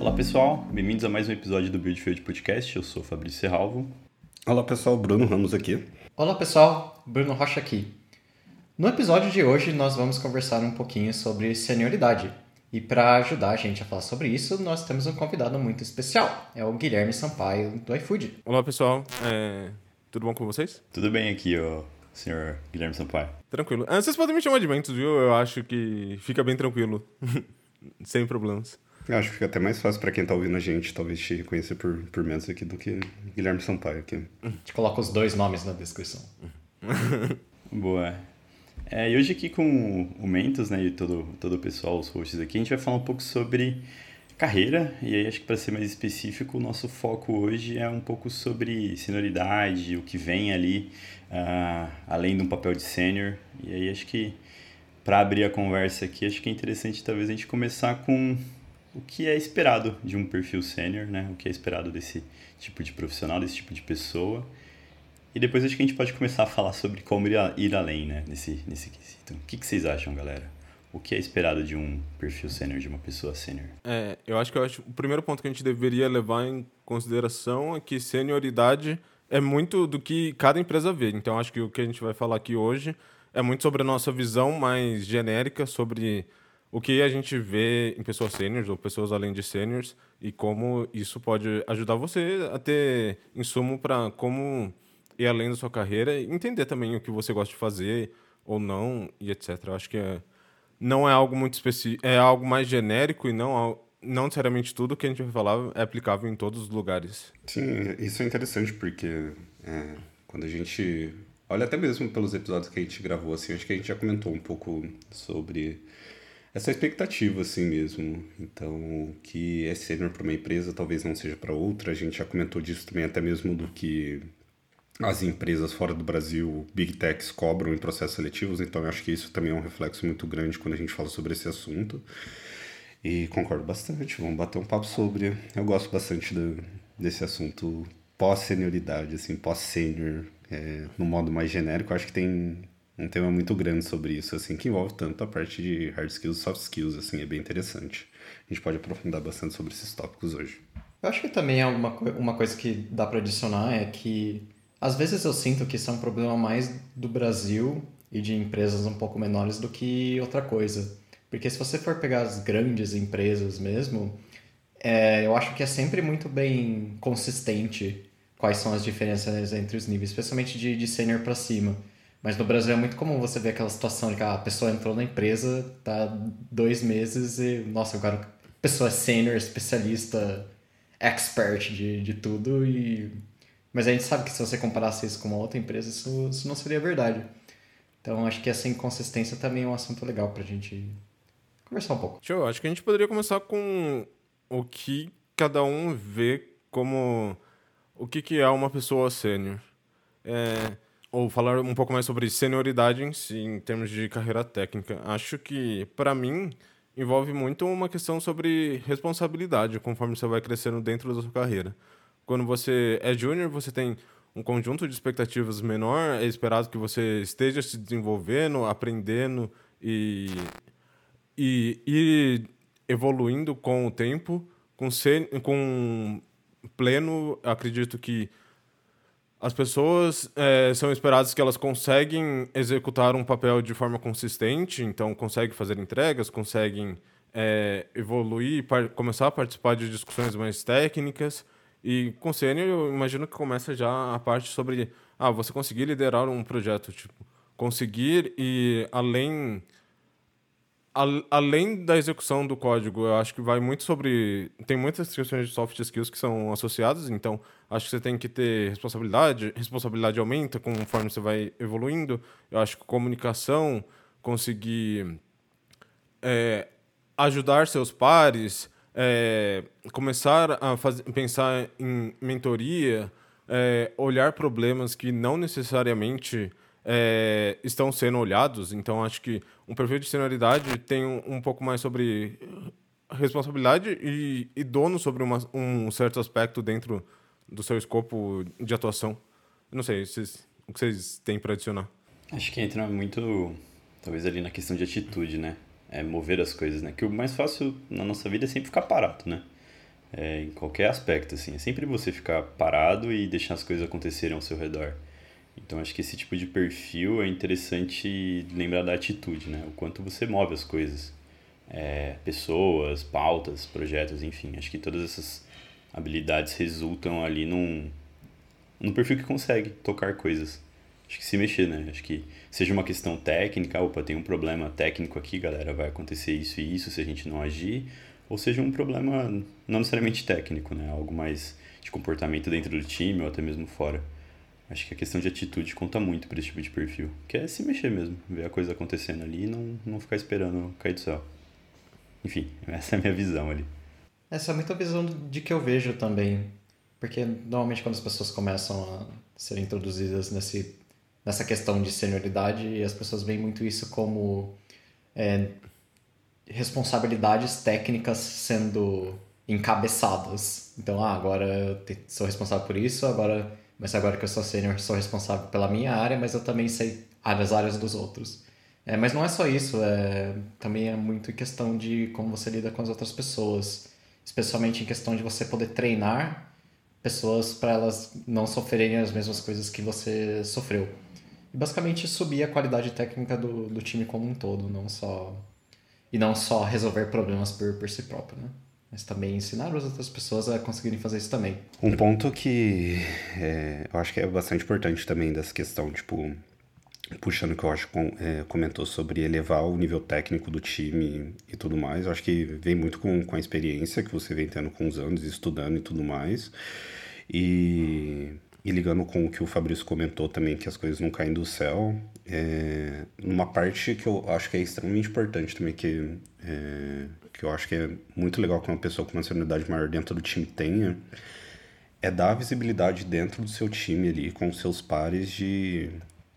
Olá pessoal, bem-vindos a mais um episódio do Build Field Podcast. Eu sou Fabrício Serralvo. Olá pessoal, Bruno Ramos aqui. Olá pessoal, Bruno Rocha aqui. No episódio de hoje nós vamos conversar um pouquinho sobre senioridade. E para ajudar a gente a falar sobre isso, nós temos um convidado muito especial. É o Guilherme Sampaio do iFood. Olá pessoal, é... tudo bom com vocês? Tudo bem aqui, ó, senhor Guilherme Sampaio. Tranquilo. Ah, vocês podem me chamar de Ventos, viu? Eu acho que fica bem tranquilo. Sem problemas. Eu acho que fica até mais fácil para quem tá ouvindo a gente, talvez te reconhecer por, por menos aqui do que Guilherme Sampaio aqui. A gente coloca os dois nomes na descrição. Boa. É, e hoje aqui com o Mentos, né, e todo, todo o pessoal, os hosts aqui, a gente vai falar um pouco sobre carreira, e aí acho que para ser mais específico, o nosso foco hoje é um pouco sobre senioridade, o que vem ali, uh, além de um papel de sênior, e aí acho que para abrir a conversa aqui, acho que é interessante talvez a gente começar com o que é esperado de um perfil sênior, né? O que é esperado desse tipo de profissional, desse tipo de pessoa. E depois acho que a gente pode começar a falar sobre como ir, a, ir além, né? Nesse, nesse quesito. O que, que vocês acham, galera? O que é esperado de um perfil sênior, de uma pessoa sênior? É, eu acho que eu acho, o primeiro ponto que a gente deveria levar em consideração é que senioridade é muito do que cada empresa vê. Então, acho que o que a gente vai falar aqui hoje é muito sobre a nossa visão mais genérica sobre o que a gente vê em pessoas sêniores ou pessoas além de sêniores e como isso pode ajudar você a ter insumo para como ir além da sua carreira e entender também o que você gosta de fazer ou não e etc. Eu acho que é, não é algo muito específico, é algo mais genérico e não não necessariamente tudo que a gente vai falar é aplicável em todos os lugares. Sim, isso é interessante porque é, quando a gente olha até mesmo pelos episódios que a gente gravou assim, acho que a gente já comentou um pouco sobre essa expectativa assim mesmo. Então, que é sênior para uma empresa talvez não seja para outra. A gente já comentou disso também até mesmo do que as empresas fora do Brasil, Big Techs, cobram em processos seletivos. Então, eu acho que isso também é um reflexo muito grande quando a gente fala sobre esse assunto. E concordo bastante. Vamos bater um papo sobre. Eu gosto bastante do, desse assunto pós-senioridade, assim, pós-sênior, é, no modo mais genérico. Eu acho que tem um tema muito grande sobre isso, assim, que envolve tanto a parte de hard skills e soft skills, assim, é bem interessante. A gente pode aprofundar bastante sobre esses tópicos hoje. Eu acho que também é uma, uma coisa que dá para adicionar é que às vezes eu sinto que isso é um problema mais do Brasil e de empresas um pouco menores do que outra coisa. Porque se você for pegar as grandes empresas mesmo, é, eu acho que é sempre muito bem consistente quais são as diferenças entre os níveis, especialmente de, de sênior para cima. Mas no Brasil é muito comum você ver aquela situação de que a pessoa entrou na empresa, tá dois meses e, nossa, agora a pessoa é sênior, especialista, expert de, de tudo e... Mas a gente sabe que se você comparasse isso com uma outra empresa, isso, isso não seria verdade. Então acho que essa inconsistência também é um assunto legal pra gente conversar um pouco. Show, acho que a gente poderia começar com o que cada um vê como o que, que é uma pessoa sênior. É ou falar um pouco mais sobre senioridade em si, em termos de carreira técnica. Acho que, para mim, envolve muito uma questão sobre responsabilidade conforme você vai crescendo dentro da sua carreira. Quando você é júnior, você tem um conjunto de expectativas menor, é esperado que você esteja se desenvolvendo, aprendendo e, e ir evoluindo com o tempo. Com, ser, com pleno, acredito que as pessoas é, são esperadas que elas conseguem executar um papel de forma consistente, então conseguem fazer entregas, conseguem é, evoluir, começar a participar de discussões mais técnicas. E com sênior, eu imagino que começa já a parte sobre ah, você conseguir liderar um projeto, tipo, conseguir e além além da execução do código, eu acho que vai muito sobre. Tem muitas questões de soft skills que são associadas, então acho que você tem que ter responsabilidade. Responsabilidade aumenta conforme você vai evoluindo. Eu acho que comunicação, conseguir é, ajudar seus pares, é, começar a pensar em mentoria, é, olhar problemas que não necessariamente é, estão sendo olhados. Então, acho que um perfil de senioridade tem um, um pouco mais sobre responsabilidade e, e dono sobre uma, um certo aspecto dentro do seu escopo de atuação. não sei, vocês, o que vocês têm para adicionar? Acho que entra muito, talvez ali na questão de atitude, né? É mover as coisas, né? Que o mais fácil na nossa vida é sempre ficar parado, né? É, em qualquer aspecto, assim. É sempre você ficar parado e deixar as coisas acontecerem ao seu redor. Então acho que esse tipo de perfil é interessante lembrar da atitude, né? O quanto você move as coisas. É, pessoas, pautas, projetos, enfim. Acho que todas essas habilidades resultam ali num, num perfil que consegue tocar coisas. Acho que se mexer, né? Acho que seja uma questão técnica, opa, tem um problema técnico aqui, galera, vai acontecer isso e isso se a gente não agir, ou seja um problema não necessariamente técnico, né? Algo mais de comportamento dentro do time ou até mesmo fora. Acho que a questão de atitude conta muito para esse tipo de perfil, que é se mexer mesmo, ver a coisa acontecendo ali e não, não ficar esperando cair do céu. Enfim, essa é a minha visão ali. Essa é muito a visão de que eu vejo também. Porque normalmente quando as pessoas começam a ser introduzidas nesse, nessa questão de senioridade, as pessoas veem muito isso como é, responsabilidades técnicas sendo encabeçadas. Então, ah, agora eu sou responsável por isso, agora mas agora que eu sou sênior, sou responsável pela minha área, mas eu também sei as áreas dos outros. É, mas não é só isso, é, também é muito questão de como você lida com as outras pessoas, especialmente em questão de você poder treinar pessoas para elas não sofrerem as mesmas coisas que você sofreu. E basicamente subir a qualidade técnica do, do time como um todo, não só e não só resolver problemas por, por si próprio, né? Mas também ensinar as outras pessoas a conseguirem fazer isso também. Um ponto que é, eu acho que é bastante importante também dessa questão, tipo, puxando que eu acho que é, comentou sobre elevar o nível técnico do time e tudo mais, eu acho que vem muito com, com a experiência que você vem tendo com os anos, estudando e tudo mais. E, e ligando com o que o Fabrício comentou também, que as coisas não caem do céu, é, uma parte que eu acho que é extremamente importante também, que é, que eu acho que é muito legal que uma pessoa com uma senioridade maior dentro do time tenha, é dar visibilidade dentro do seu time ali, com seus pares, de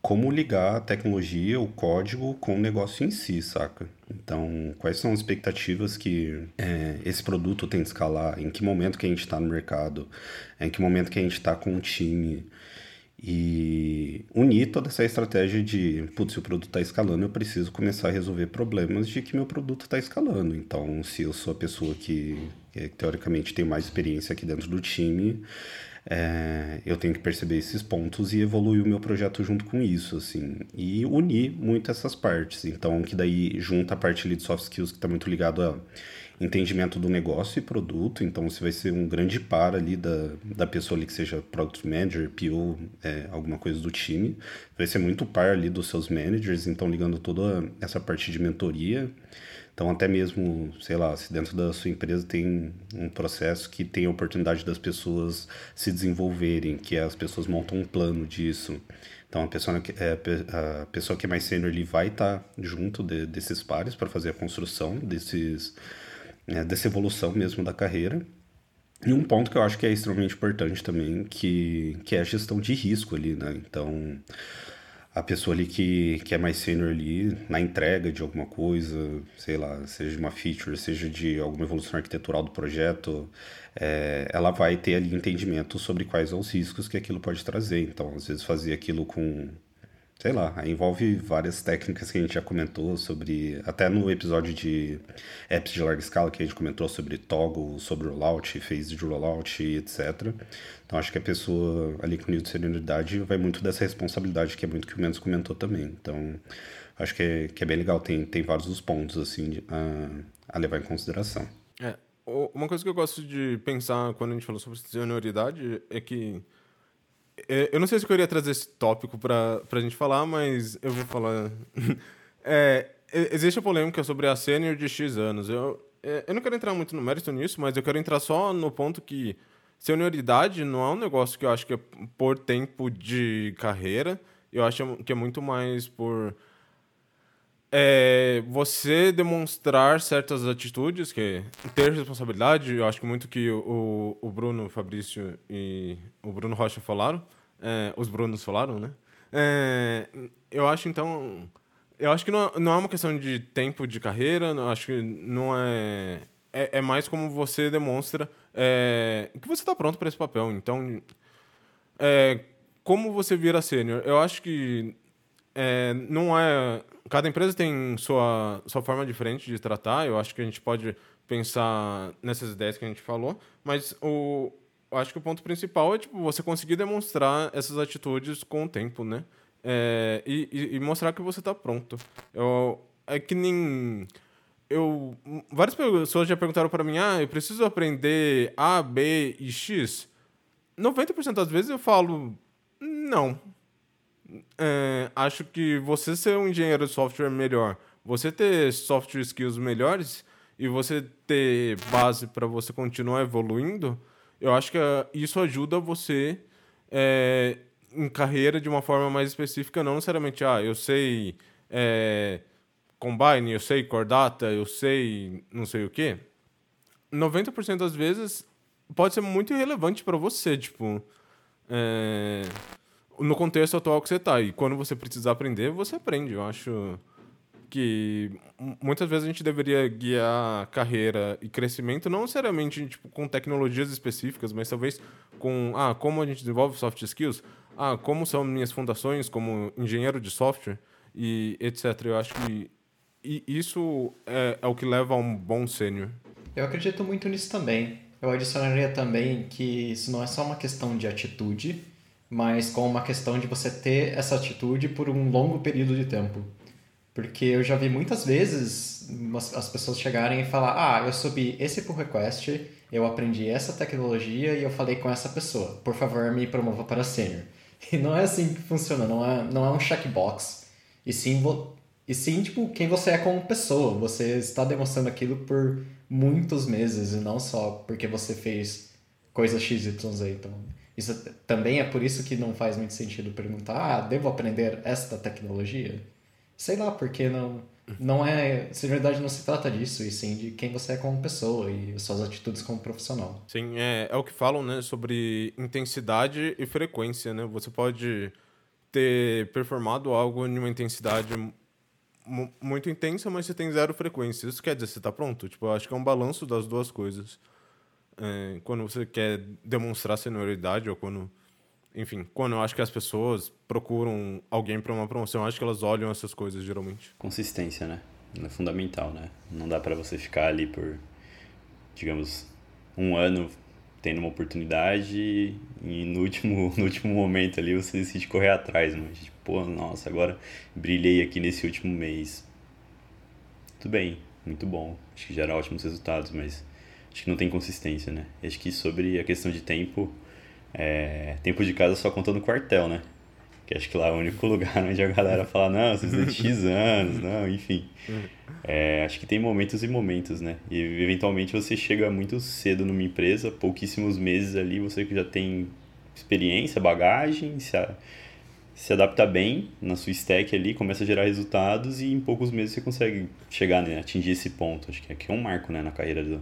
como ligar a tecnologia, o código com o negócio em si, saca? Então, quais são as expectativas que é, esse produto tem de escalar, em que momento que a gente está no mercado, em que momento que a gente está com o time, e unir toda essa estratégia de, putz, se o produto está escalando, eu preciso começar a resolver problemas de que meu produto está escalando. Então, se eu sou a pessoa que, que, teoricamente tem mais experiência aqui dentro do time, é, eu tenho que perceber esses pontos e evoluir o meu projeto junto com isso, assim, e unir muito essas partes. Então, que daí junta a parte ali de soft skills que está muito ligado a entendimento do negócio e produto, então você vai ser um grande par ali da, da pessoa ali que seja Product Manager, PO, é, alguma coisa do time, vai ser muito par ali dos seus managers, então ligando toda essa parte de mentoria, então até mesmo, sei lá, se dentro da sua empresa tem um processo que tem a oportunidade das pessoas se desenvolverem, que as pessoas montam um plano disso, então a pessoa que é, a pessoa que é mais sênior ele vai estar tá junto de, desses pares para fazer a construção desses né, dessa evolução mesmo da carreira. E um ponto que eu acho que é extremamente importante também, que, que é a gestão de risco ali, né? Então, a pessoa ali que, que é mais sênior ali, na entrega de alguma coisa, sei lá, seja de uma feature, seja de alguma evolução arquitetural do projeto, é, ela vai ter ali entendimento sobre quais são os riscos que aquilo pode trazer. Então, às vezes, fazer aquilo com sei lá, envolve várias técnicas que a gente já comentou sobre, até no episódio de apps de larga escala que a gente comentou sobre toggle, sobre rollout, phase de rollout, etc. Então acho que a pessoa ali com nível de senioridade vai muito dessa responsabilidade, que é muito que o Mendes comentou também. Então acho que é, que é bem legal, tem, tem vários dos pontos assim a, a levar em consideração. É, uma coisa que eu gosto de pensar quando a gente falou sobre senioridade é que eu não sei se eu queria trazer esse tópico para a gente falar, mas eu vou falar. é, existe a polêmica sobre a sênior de X anos. Eu, é, eu não quero entrar muito no mérito nisso, mas eu quero entrar só no ponto que senioridade não é um negócio que eu acho que é por tempo de carreira. Eu acho que é muito mais por é, você demonstrar certas atitudes, que ter responsabilidade, eu acho que muito que o, o Bruno, Fabrício e o Bruno Rocha falaram, é, os Brunos falaram, né? É, eu acho, então, eu acho que não, não é uma questão de tempo de carreira, eu acho que não é, é, é mais como você demonstra é, que você está pronto para esse papel. Então, é, como você vira sênior? Eu acho que é, não é. Cada empresa tem sua, sua forma diferente de tratar. Eu acho que a gente pode pensar nessas ideias que a gente falou, mas o, acho que o ponto principal é tipo, você conseguir demonstrar essas atitudes com o tempo, né? É, e, e, mostrar que você está pronto. Eu, é que nem. Eu, várias pessoas já perguntaram para mim: ah, eu preciso aprender A, B e X. 90% das vezes eu falo: não. É, acho que você ser um engenheiro de software melhor, você ter software skills melhores e você ter base para você continuar evoluindo, eu acho que ah, isso ajuda você é, em carreira de uma forma mais específica, não necessariamente, ah, eu sei é, Combine, eu sei Core Data, eu sei não sei o quê. 90% das vezes pode ser muito irrelevante para você, tipo, é, no contexto atual que você está. E quando você precisar aprender, você aprende. Eu acho que muitas vezes a gente deveria guiar carreira e crescimento não necessariamente tipo, com tecnologias específicas, mas talvez com ah, como a gente desenvolve soft skills, ah, como são minhas fundações como engenheiro de software e etc. Eu acho que isso é, é o que leva a um bom sênior. Eu acredito muito nisso também. Eu adicionaria também que isso não é só uma questão de atitude, mas com uma questão de você ter essa atitude por um longo período de tempo. Porque eu já vi muitas vezes as pessoas chegarem e falar: Ah, eu subi esse pull request, eu aprendi essa tecnologia e eu falei com essa pessoa. Por favor, me promova para sênior. E não é assim que funciona, não é, não é um checkbox. E sim, e sim, tipo, quem você é como pessoa. Você está demonstrando aquilo por muitos meses e não só porque você fez coisa XYZ. Então, isso também é por isso que não faz muito sentido perguntar: Ah, devo aprender esta tecnologia? sei lá, porque não, não é. Se na verdade não se trata disso, e sim de quem você é como pessoa e suas atitudes como profissional. Sim, é, é o que falam, né, sobre intensidade e frequência, né? Você pode ter performado algo em uma intensidade muito intensa, mas você tem zero frequência. Isso quer dizer você está pronto? Tipo, eu acho que é um balanço das duas coisas. É, quando você quer demonstrar senioridade ou quando enfim, quando eu acho que as pessoas procuram alguém para uma promoção, acho que elas olham essas coisas geralmente. Consistência, né? É fundamental, né? Não dá para você ficar ali por, digamos, um ano tendo uma oportunidade e no último, no último momento ali você decide correr atrás, mas tipo, pô, nossa, agora brilhei aqui nesse último mês. Tudo bem, muito bom, acho que gera ótimos resultados, mas acho que não tem consistência, né? Acho que sobre a questão de tempo, é, tempo de casa só conta no quartel, né? Que acho que lá é o único lugar onde a galera fala, não, vocês têm X anos, não, enfim. É, acho que tem momentos e momentos, né? E eventualmente você chega muito cedo numa empresa, pouquíssimos meses ali, você que já tem experiência, bagagem, se, a, se adapta bem na sua stack ali, começa a gerar resultados e em poucos meses você consegue chegar, né? Atingir esse ponto. Acho que aqui é um marco, né? Na carreira, do,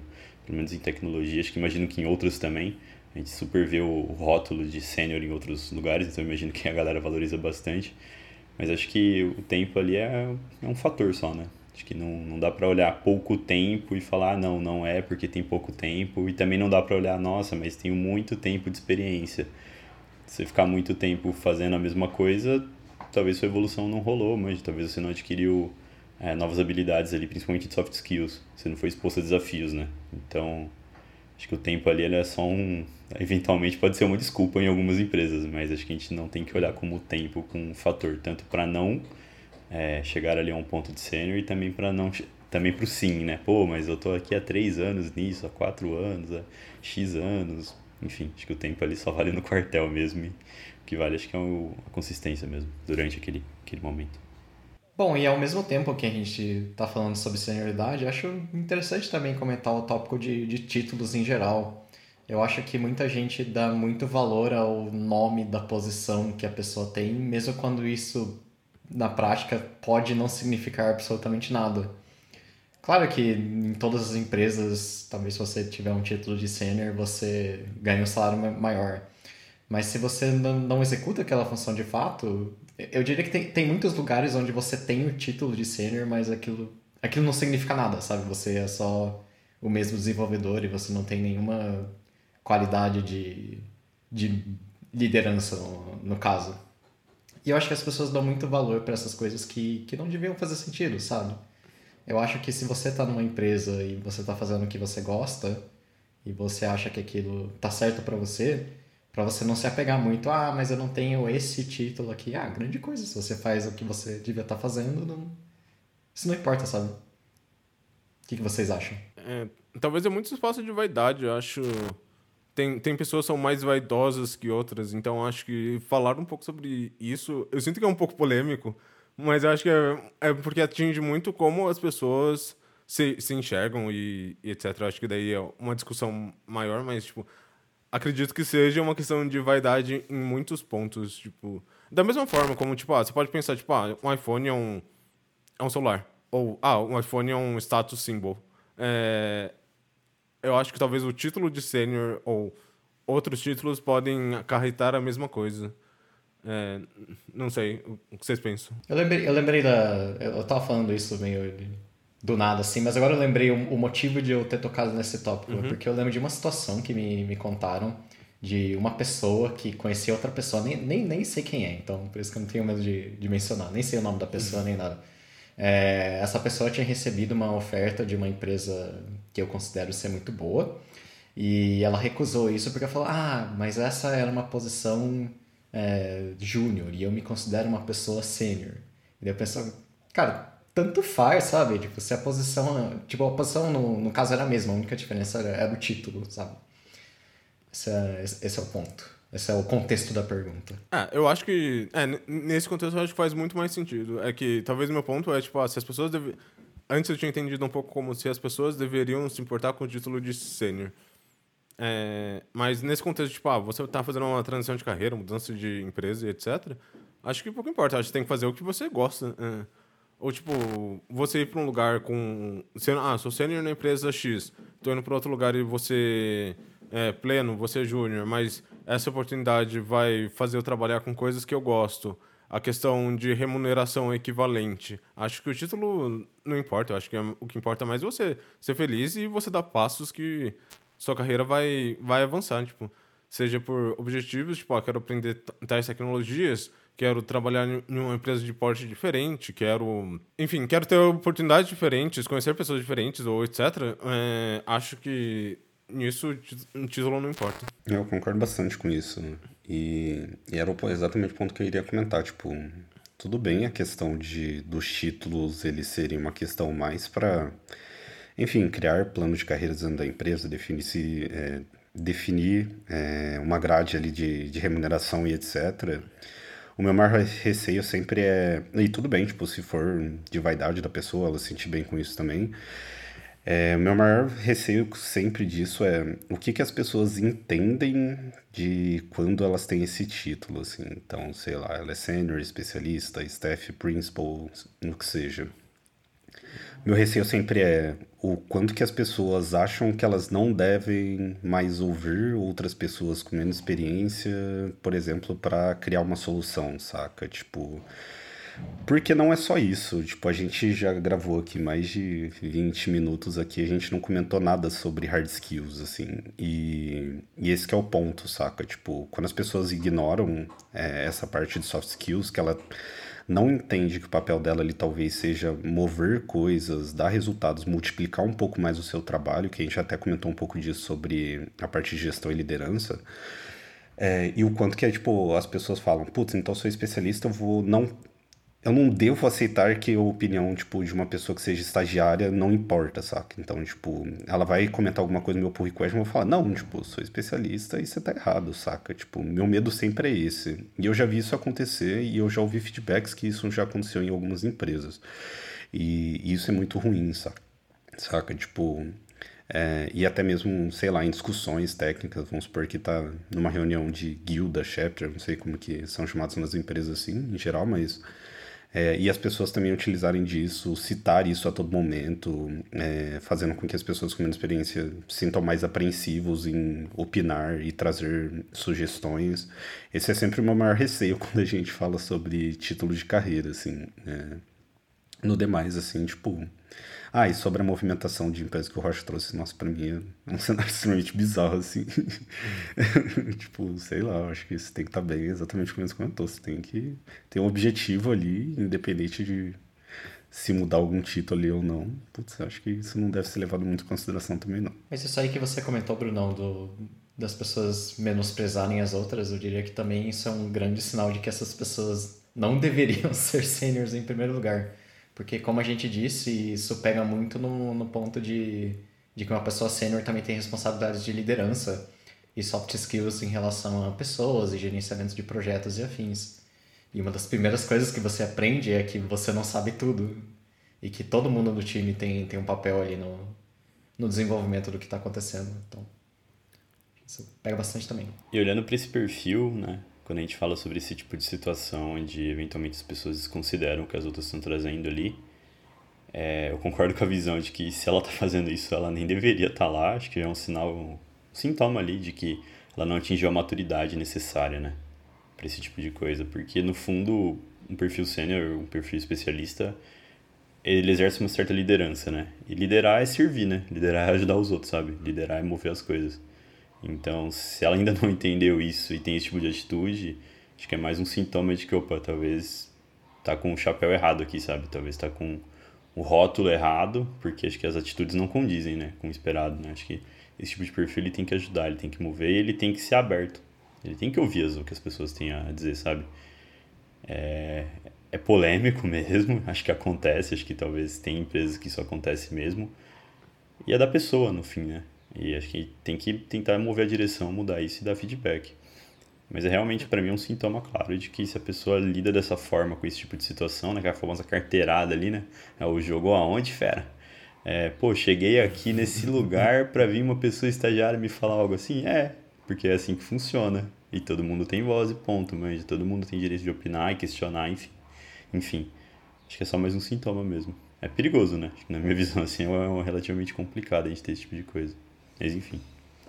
pelo menos em tecnologia, acho que imagino que em outros também. A gente super vê o rótulo de sênior em outros lugares, então imagino que a galera valoriza bastante. Mas acho que o tempo ali é, é um fator só, né? Acho que não, não dá para olhar pouco tempo e falar, ah, não, não é porque tem pouco tempo. E também não dá para olhar, nossa, mas tenho muito tempo de experiência. Se ficar muito tempo fazendo a mesma coisa, talvez sua evolução não rolou, mas talvez você não adquiriu é, novas habilidades ali, principalmente de soft skills. Você não foi exposto a desafios, né? Então, Acho que o tempo ali é só um. Eventualmente pode ser uma desculpa em algumas empresas, mas acho que a gente não tem que olhar como o tempo como um fator, tanto para não é, chegar ali a um ponto de sênior e também para não. Também para o sim, né? Pô, mas eu tô aqui há três anos nisso, há quatro anos, há X anos. Enfim, acho que o tempo ali só vale no quartel mesmo. O que vale acho que é a consistência mesmo, durante aquele, aquele momento. Bom, e ao mesmo tempo que a gente está falando sobre senioridade, acho interessante também comentar o tópico de, de títulos em geral. Eu acho que muita gente dá muito valor ao nome da posição que a pessoa tem, mesmo quando isso na prática pode não significar absolutamente nada. Claro que em todas as empresas, talvez se você tiver um título de sênior, você ganha um salário maior. Mas se você não executa aquela função de fato, eu diria que tem, tem muitos lugares onde você tem o título de sênior, mas aquilo, aquilo não significa nada, sabe? Você é só o mesmo desenvolvedor e você não tem nenhuma qualidade de, de liderança, no, no caso. E eu acho que as pessoas dão muito valor para essas coisas que, que não deviam fazer sentido, sabe? Eu acho que se você tá numa empresa e você tá fazendo o que você gosta e você acha que aquilo tá certo para você, para você não se apegar muito, ah, mas eu não tenho esse título aqui. Ah, grande coisa, se você faz o que você devia estar tá fazendo, não... isso não importa, sabe? O que, que vocês acham? É, talvez é muito espaço de vaidade, eu acho tem, tem pessoas que são mais vaidosas que outras, então acho que falar um pouco sobre isso, eu sinto que é um pouco polêmico, mas eu acho que é, é porque atinge muito como as pessoas se, se enxergam e, e etc. Eu acho que daí é uma discussão maior, mas, tipo, acredito que seja uma questão de vaidade em muitos pontos, tipo... Da mesma forma como, tipo, ah, você pode pensar, tipo, ah, um iPhone é um, é um celular. Ou, ah, um iPhone é um status symbol. É, eu acho que talvez o título de sênior ou outros títulos podem acarretar a mesma coisa. É, não sei, o que vocês pensam? Eu lembrei, eu lembrei da. Eu tava falando isso meio do nada, assim, mas agora eu lembrei o, o motivo de eu ter tocado nesse tópico, uhum. porque eu lembro de uma situação que me, me contaram de uma pessoa que conhecia outra pessoa, nem, nem, nem sei quem é, então por isso que eu não tenho medo de, de mencionar, nem sei o nome da pessoa, uhum. nem nada. É, essa pessoa tinha recebido uma oferta de uma empresa que eu considero ser muito boa e ela recusou isso porque ela falou: Ah, mas essa era uma posição é, júnior e eu me considero uma pessoa sênior. E eu pensava, cara, tanto faz, sabe? Tipo, se a posição. Tipo, a posição no, no caso era a mesma, a única diferença era, era o título, sabe? Esse é, esse é o ponto. Esse é o contexto da pergunta. É, eu acho que. É, nesse contexto eu acho que faz muito mais sentido. É que talvez o meu ponto é, tipo, ah, se as pessoas. Deve... Antes eu tinha entendido um pouco como se as pessoas deveriam se importar com o título de sênior. É, mas nesse contexto, tipo, ah, você está fazendo uma transição de carreira, mudança de empresa e etc. Acho que pouco importa. Acho que tem que fazer o que você gosta. É. Ou, tipo, você ir para um lugar com. Ah, sou sênior na empresa X, estou indo para outro lugar e você é pleno, você é júnior, mas essa oportunidade vai fazer eu trabalhar com coisas que eu gosto. A questão de remuneração equivalente. Acho que o título não importa. Acho que é, o que importa mais é você ser feliz e você dar passos que sua carreira vai, vai avançar. Tipo, seja por objetivos, tipo, ah, quero aprender tais tecnologias, quero trabalhar em uma empresa de porte diferente, quero. Enfim, quero ter oportunidades diferentes, conhecer pessoas diferentes ou etc. É, acho que nisso o título não importa. Eu concordo bastante com isso. E, e era exatamente o ponto que eu iria comentar. Tipo, tudo bem a questão de dos títulos eles serem uma questão mais para, enfim, criar planos de carreira dentro da empresa, definir se é, definir é, uma grade ali de, de remuneração e etc. O meu maior receio sempre é. E tudo bem, tipo, se for de vaidade da pessoa, ela se sentir bem com isso também. É, o meu maior receio sempre disso é o que, que as pessoas entendem de quando elas têm esse título, assim. Então, sei lá, ela é sênior, especialista, staff, principal, no que seja. Meu receio sempre é o quanto que as pessoas acham que elas não devem mais ouvir outras pessoas com menos experiência, por exemplo, para criar uma solução, saca? Tipo, porque não é só isso. Tipo, a gente já gravou aqui mais de 20 minutos aqui, a gente não comentou nada sobre hard skills, assim. E, e esse que é o ponto, saca? Tipo, quando as pessoas ignoram é, essa parte de soft skills, que ela não entende que o papel dela ali talvez seja mover coisas, dar resultados, multiplicar um pouco mais o seu trabalho, que a gente até comentou um pouco disso sobre a parte de gestão e liderança. É, e o quanto que é, tipo, as pessoas falam, putz, então sou especialista, eu vou não eu não devo aceitar que a opinião, tipo, de uma pessoa que seja estagiária não importa, saca? Então, tipo, ela vai comentar alguma coisa no meu pull request e eu vou falar, não, tipo, sou especialista e você tá errado, saca? Tipo, meu medo sempre é esse. E eu já vi isso acontecer e eu já ouvi feedbacks que isso já aconteceu em algumas empresas. E, e isso é muito ruim, saca? Saca? Tipo, é, e até mesmo, sei lá, em discussões técnicas, vamos supor que tá numa reunião de guilda, chapter, não sei como que são chamados nas empresas assim, em geral, mas é, e as pessoas também utilizarem disso, citar isso a todo momento, é, fazendo com que as pessoas com menos experiência sintam mais apreensivos em opinar e trazer sugestões. Esse é sempre o meu maior receio quando a gente fala sobre título de carreira, assim. É, no demais, assim, tipo. Ah, e sobre a movimentação de empresas que o Rocha trouxe, nossa, pra mim é um cenário extremamente bizarro, assim. tipo, sei lá, acho que isso tem que estar tá bem exatamente como você comentou. Você tem que ter um objetivo ali, independente de se mudar algum título ali ou não. Putz, acho que isso não deve ser levado muito em consideração também, não. Mas isso aí que você comentou, Brunão, do, das pessoas menosprezarem as outras, eu diria que também isso é um grande sinal de que essas pessoas não deveriam ser seniors em primeiro lugar. Porque, como a gente disse, isso pega muito no, no ponto de, de que uma pessoa sênior também tem responsabilidades de liderança e soft skills em relação a pessoas e gerenciamento de projetos e afins. E uma das primeiras coisas que você aprende é que você não sabe tudo e que todo mundo no time tem, tem um papel ali no, no desenvolvimento do que está acontecendo. Então, isso pega bastante também. E olhando para esse perfil, né, quando a gente fala sobre esse tipo de situação onde eventualmente as pessoas consideram que as outras estão trazendo ali, é, eu concordo com a visão de que se ela está fazendo isso, ela nem deveria estar tá lá. Acho que é um sinal, um sintoma ali de que ela não atingiu a maturidade necessária, né, para esse tipo de coisa. Porque no fundo, um perfil sênior, um perfil especialista, ele exerce uma certa liderança, né? E liderar é servir, né? Liderar é ajudar os outros, sabe? Liderar é mover as coisas. Então, se ela ainda não entendeu isso e tem esse tipo de atitude, acho que é mais um sintoma de que, opa, talvez tá com o chapéu errado aqui, sabe? Talvez tá com o rótulo errado, porque acho que as atitudes não condizem, né, com o esperado, né? Acho que esse tipo de perfil ele tem que ajudar, ele tem que mover, ele tem que ser aberto. Ele tem que ouvir o que as pessoas têm a dizer, sabe? É, é polêmico mesmo, acho que acontece, acho que talvez tem empresas que isso acontece mesmo. E é da pessoa, no fim, né? E acho que tem que tentar mover a direção, mudar isso e dar feedback. Mas é realmente, para mim, um sintoma claro de que se a pessoa lida dessa forma com esse tipo de situação, né? Que é famosa carteirada ali, né? É o jogo aonde, fera? É, pô, cheguei aqui nesse lugar para vir uma pessoa estagiária me falar algo assim? É, porque é assim que funciona. E todo mundo tem voz e ponto, mas todo mundo tem direito de opinar e questionar, enfim. Enfim, acho que é só mais um sintoma mesmo. É perigoso, né? Na minha visão, assim, é relativamente complicado a gente ter esse tipo de coisa. Mas enfim.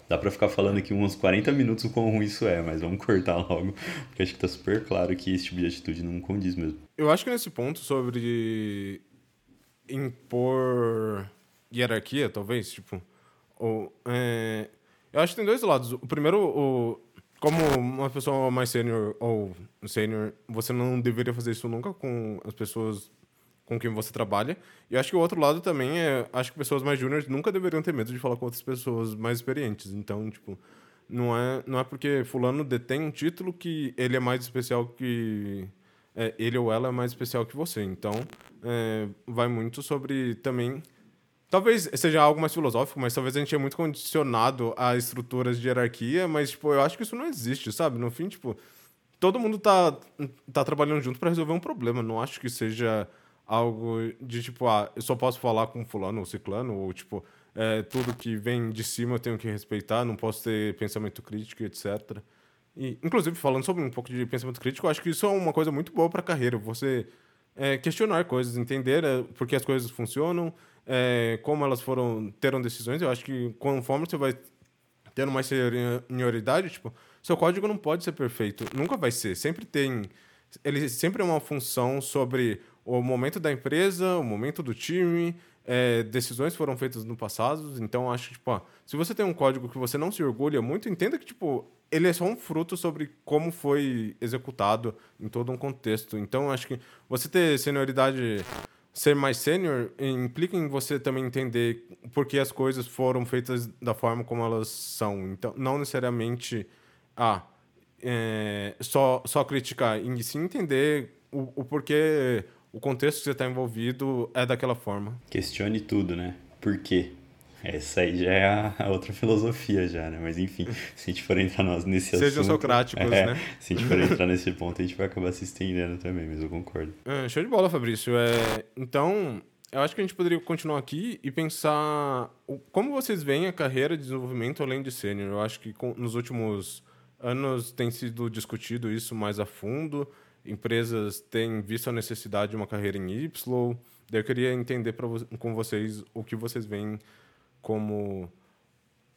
Dá pra ficar falando aqui uns 40 minutos o quão ruim isso é, mas vamos cortar logo, porque acho que tá super claro que esse tipo de atitude não condiz mesmo. Eu acho que nesse ponto sobre impor hierarquia, talvez, tipo, ou, é, eu acho que tem dois lados. O primeiro, o, como uma pessoa mais sênior ou sênior, você não deveria fazer isso nunca com as pessoas com quem você trabalha. E acho que o outro lado também é, acho que pessoas mais júniores nunca deveriam ter medo de falar com outras pessoas mais experientes. Então, tipo, não é, não é porque fulano detém um título que ele é mais especial que é, ele ou ela é mais especial que você. Então, é, vai muito sobre também Talvez seja algo mais filosófico, mas talvez a gente é muito condicionado a estruturas de hierarquia, mas, tipo, eu acho que isso não existe, sabe? No fim, tipo, todo mundo tá, tá trabalhando junto para resolver um problema. Não acho que seja algo de tipo, ah, eu só posso falar com fulano ou ciclano, ou tipo, é, tudo que vem de cima eu tenho que respeitar, não posso ter pensamento crítico, etc. E, inclusive, falando sobre um pouco de pensamento crítico, eu acho que isso é uma coisa muito boa para a carreira. Você é, questionar coisas, entender é, por que as coisas funcionam, é, como elas foram teram decisões. Eu acho que conforme você vai tendo mais senioridade, tipo, seu código não pode ser perfeito, nunca vai ser. Sempre tem, ele sempre é uma função sobre o momento da empresa, o momento do time, é, decisões foram feitas no passado. Então, acho que, tipo, se você tem um código que você não se orgulha muito, entenda que, tipo, ele é só um fruto sobre como foi executado em todo um contexto. Então, acho que você ter senioridade, ser mais sênior, implica em você também entender por que as coisas foram feitas da forma como elas são. Então, não necessariamente, ah, é, só, só criticar, e sim entender o, o porquê o contexto que você está envolvido é daquela forma. Questione tudo, né? Por quê? Essa aí já é a outra filosofia já, né? Mas enfim, se a gente for entrar nesse Sejam assunto... Sejam socráticos, é, né? Se a gente for entrar nesse ponto, a gente vai acabar se estendendo também, mas eu concordo. É, show de bola, Fabrício. É, então, eu acho que a gente poderia continuar aqui e pensar como vocês veem a carreira de desenvolvimento além de sênior. Eu acho que nos últimos anos tem sido discutido isso mais a fundo empresas têm visto a necessidade de uma carreira em Y. Daí eu queria entender pra, com vocês o que vocês veem como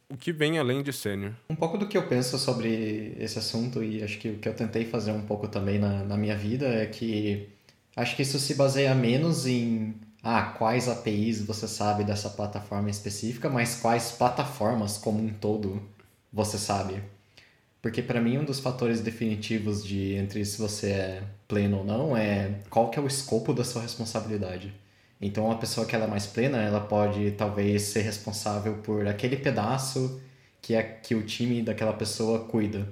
o que vem além de sênior. Um pouco do que eu penso sobre esse assunto e acho que o que eu tentei fazer um pouco também na, na minha vida é que Acho que isso se baseia menos em ah, quais APIs você sabe dessa plataforma específica, mas quais plataformas como um todo você sabe. Porque para mim um dos fatores definitivos de entre se você é pleno ou não é qual que é o escopo da sua responsabilidade. Então uma pessoa que ela é mais plena, ela pode talvez ser responsável por aquele pedaço que é que o time daquela pessoa cuida.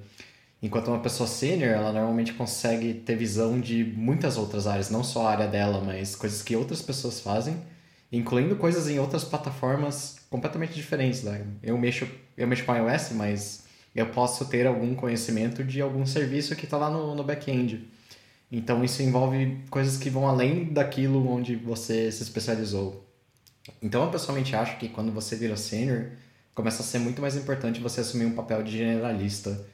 Enquanto uma pessoa sênior, ela normalmente consegue ter visão de muitas outras áreas, não só a área dela, mas coisas que outras pessoas fazem, incluindo coisas em outras plataformas completamente diferentes. Né? Eu mexo eu mexo com iOS, mas eu posso ter algum conhecimento de algum serviço que está lá no, no back-end. Então isso envolve coisas que vão além daquilo onde você se especializou. Então eu pessoalmente acho que quando você vira sênior, começa a ser muito mais importante você assumir um papel de generalista,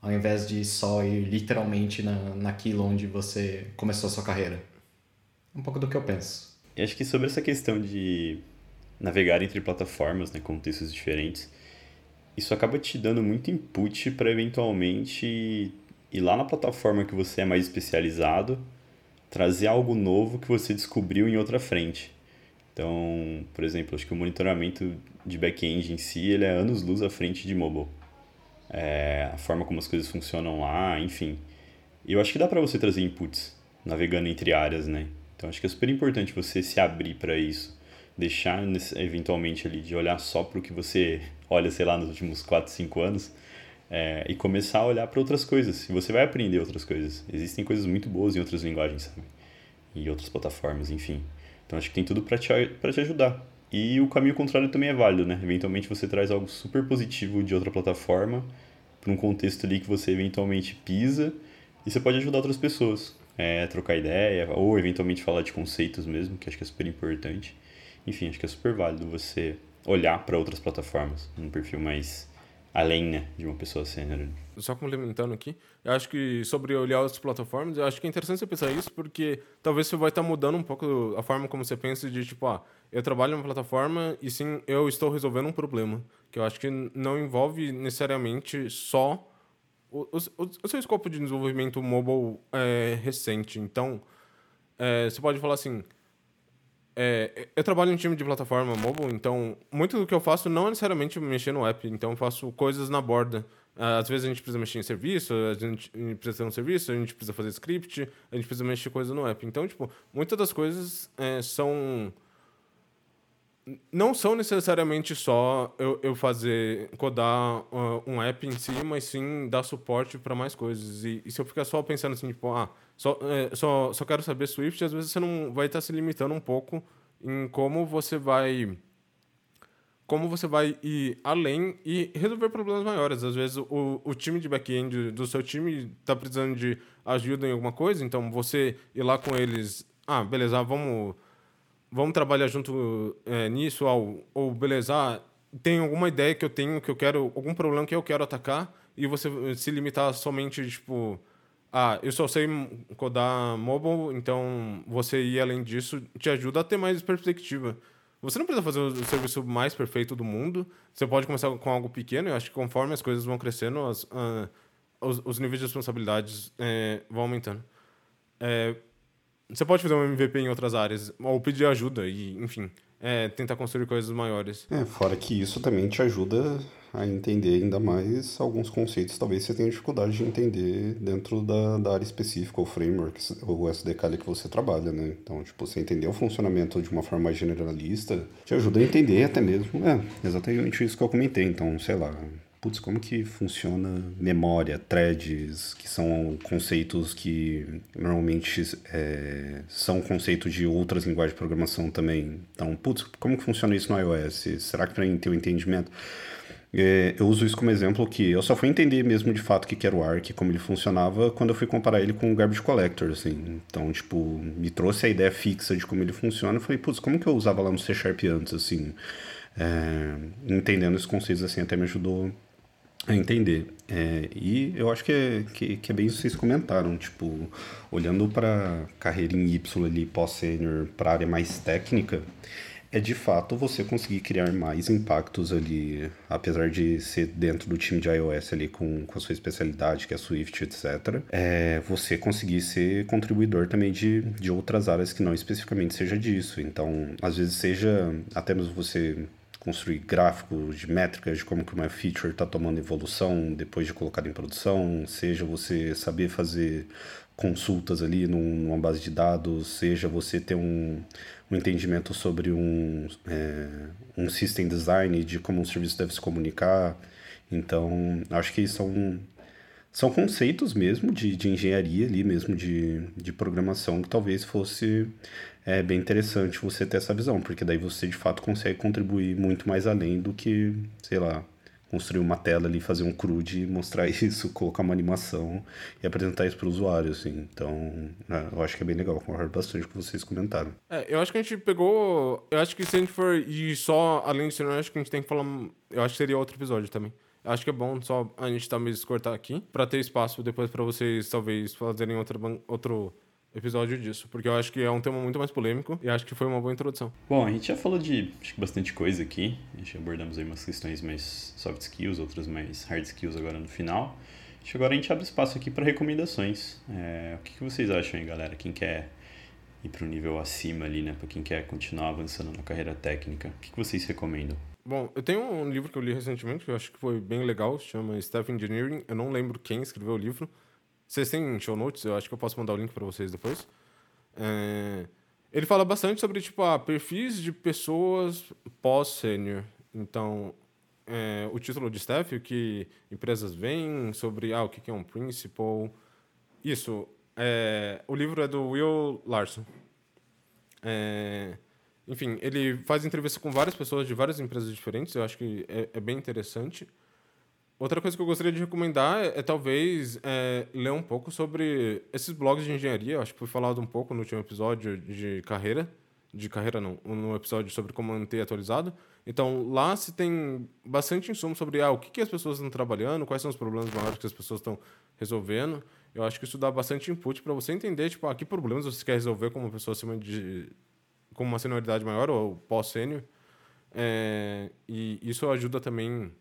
ao invés de só ir literalmente na, naquilo onde você começou a sua carreira. Um pouco do que eu penso. E acho que sobre essa questão de navegar entre plataformas, né, contextos diferentes, isso acaba te dando muito input para eventualmente ir lá na plataforma que você é mais especializado, trazer algo novo que você descobriu em outra frente. Então, por exemplo, acho que o monitoramento de back-end em si ele é anos luz à frente de mobile. É, a forma como as coisas funcionam lá, enfim. Eu acho que dá para você trazer inputs navegando entre áreas, né? Então acho que é super importante você se abrir para isso, deixar eventualmente ali de olhar só para o que você olha, sei lá, nos últimos 4, 5 anos é, e começar a olhar para outras coisas. E você vai aprender outras coisas. Existem coisas muito boas em outras linguagens, sabe? E outras plataformas, enfim. Então acho que tem tudo para te, te ajudar. E o caminho contrário também é válido, né? Eventualmente você traz algo super positivo de outra plataforma para um contexto ali que você eventualmente pisa e você pode ajudar outras pessoas. É, trocar ideia, ou eventualmente falar de conceitos mesmo, que acho que é super importante. Enfim, acho que é super válido você olhar para outras plataformas, num perfil mais além né, de uma pessoa sênior. Só complementando aqui, eu acho que sobre olhar outras plataformas, eu acho que é interessante você pensar isso, porque talvez você vai estar mudando um pouco a forma como você pensa de, tipo, ah, eu trabalho numa plataforma e sim, eu estou resolvendo um problema, que eu acho que não envolve necessariamente só o, o, o seu escopo de desenvolvimento mobile é, recente. Então, é, você pode falar assim, é, eu trabalho em um time de plataforma mobile, então muito do que eu faço não é necessariamente mexer no app, então eu faço coisas na borda. Às vezes a gente precisa mexer em serviço, a gente precisa ter um serviço, a gente precisa fazer script, a gente precisa mexer coisa no app. Então, tipo, muitas das coisas é, são não são necessariamente só eu, eu fazer codar uh, um app em si, mas sim dar suporte para mais coisas. E, e, se eu ficar só pensando assim, tipo, ah, só, é, só, só quero saber Swift, às vezes você não vai estar tá se limitando um pouco em como você vai como você vai ir além e resolver problemas maiores. Às vezes o, o time de back-end do seu time está precisando de ajuda em alguma coisa, então você ir lá com eles, ah, beleza, vamos vamos trabalhar junto é, nisso, ou, ou beleza, ah, tem alguma ideia que eu tenho que eu quero, algum problema que eu quero atacar e você se limitar somente tipo ah, eu só sei codar mobile, então você ir além disso te ajuda a ter mais perspectiva. Você não precisa fazer o serviço mais perfeito do mundo. Você pode começar com algo pequeno. Eu acho que conforme as coisas vão crescendo, as, uh, os, os, níveis de responsabilidades é, vão aumentando. É, você pode fazer um MVP em outras áreas, ou pedir ajuda, e, enfim, é, tentar construir coisas maiores. É, fora que isso também te ajuda a entender ainda mais alguns conceitos talvez você tenha dificuldade de entender dentro da, da área específica, ou framework, ou SDK ali que você trabalha, né? Então, tipo, você entender o funcionamento de uma forma generalista te ajuda a entender até mesmo, é, exatamente isso que eu comentei. Então, sei lá, putz, como que funciona memória, threads, que são conceitos que normalmente é, são conceitos de outras linguagens de programação também. Então, putz, como que funciona isso no iOS? Será que para ter o entendimento... É, eu uso isso como exemplo que eu só fui entender mesmo de fato o que era o Arc, como ele funcionava, quando eu fui comparar ele com o Garbage Collector, assim. Então, tipo, me trouxe a ideia fixa de como ele funciona. Eu falei, putz, como que eu usava lá no C Sharp antes, assim? É, entendendo esses conceitos, assim, até me ajudou a entender. É, e eu acho que é, que, que, é bem isso que vocês comentaram, tipo, olhando para carreira em Y ali, pós-sênior, para área mais técnica, é de fato você conseguir criar mais impactos ali, apesar de ser dentro do time de iOS ali com, com a sua especialidade, que é Swift, etc. É você conseguir ser contribuidor também de, de outras áreas que não especificamente seja disso. Então, às vezes seja até mesmo você construir gráficos de métricas de como que uma feature está tomando evolução depois de colocada em produção, seja você saber fazer consultas ali numa base de dados, seja você ter um, um entendimento sobre um, é, um system design, de como um serviço deve se comunicar. Então, acho que são, são conceitos mesmo de, de engenharia ali, mesmo de, de programação, que talvez fosse é, bem interessante você ter essa visão, porque daí você de fato consegue contribuir muito mais além do que, sei lá, construir uma tela ali, fazer um CRUD, mostrar isso, colocar uma animação e apresentar isso para o usuário, assim. Então, é, eu acho que é bem legal, concordo bastante com vocês comentaram. É, eu acho que a gente pegou. Eu acho que se a gente for ir só além disso, eu acho que a gente tem que falar. Eu acho que seria outro episódio também. Acho que é bom só a gente talvez cortar aqui, para ter espaço depois para vocês talvez fazerem outro, outro episódio disso, porque eu acho que é um tema muito mais polêmico e acho que foi uma boa introdução. Bom, a gente já falou de acho, bastante coisa aqui, a gente abordamos aí umas questões mais soft skills, outras mais hard skills agora no final. Acho que agora a gente abre espaço aqui para recomendações. É, o que, que vocês acham aí, galera? Quem quer ir para o nível acima ali, né? Para quem quer continuar avançando na carreira técnica, o que, que vocês recomendam? Bom, eu tenho um livro que eu li recentemente que eu acho que foi bem legal, chama Staff Engineering. Eu não lembro quem escreveu o livro, vocês têm show notes? Eu acho que eu posso mandar o link para vocês depois. É... Ele fala bastante sobre tipo, ah, perfis de pessoas pós-sênior. Então, é, o título de staff, o que empresas veem, sobre ah, o que é um principal. Isso. É, o livro é do Will Larson. É, enfim, ele faz entrevista com várias pessoas de várias empresas diferentes. Eu acho que é, é bem interessante. Outra coisa que eu gostaria de recomendar é, é talvez é, ler um pouco sobre esses blogs de engenharia. Acho que foi falado um pouco no último episódio de carreira. De carreira não, no episódio sobre como manter atualizado. Então, lá se tem bastante insumo sobre ah, o que, que as pessoas estão trabalhando, quais são os problemas maiores que as pessoas estão resolvendo. Eu acho que isso dá bastante input para você entender, tipo, ah, que problemas você quer resolver como uma pessoa acima de... com uma senioridade maior ou pós-sênior. É, e isso ajuda também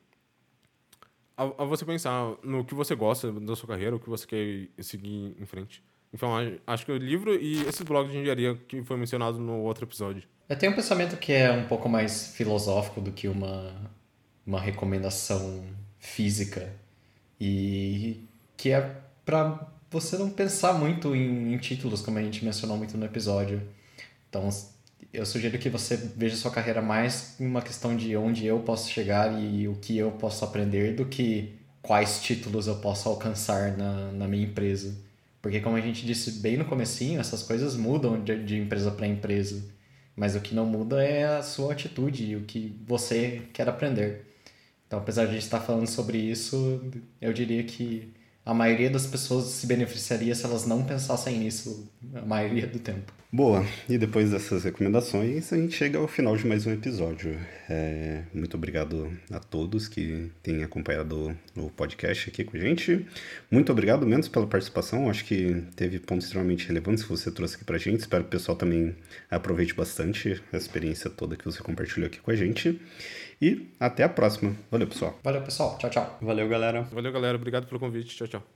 a, a, você pensar no que você gosta da sua carreira, o que você quer seguir em frente. Então, acho que o livro e esse blog de engenharia que foi mencionado no outro episódio. Eu tenho um pensamento que é um pouco mais filosófico do que uma, uma recomendação física. E que é para você não pensar muito em, em títulos, como a gente mencionou muito no episódio. Então, eu sugiro que você veja sua carreira mais em uma questão de onde eu posso chegar e o que eu posso aprender do que quais títulos eu posso alcançar na, na minha empresa. Porque como a gente disse bem no comecinho, essas coisas mudam de, de empresa para empresa. Mas o que não muda é a sua atitude e o que você quer aprender. Então, apesar de a gente estar falando sobre isso, eu diria que a maioria das pessoas se beneficiaria se elas não pensassem nisso a maioria do tempo. Boa, e depois dessas recomendações, a gente chega ao final de mais um episódio. É, muito obrigado a todos que têm acompanhado o podcast aqui com a gente. Muito obrigado, menos pela participação. Acho que teve pontos extremamente relevantes que você trouxe aqui pra gente. Espero que o pessoal também aproveite bastante a experiência toda que você compartilhou aqui com a gente. E até a próxima. Valeu, pessoal. Valeu, pessoal. Tchau, tchau. Valeu, galera. Valeu, galera. Obrigado pelo convite. Tchau, tchau.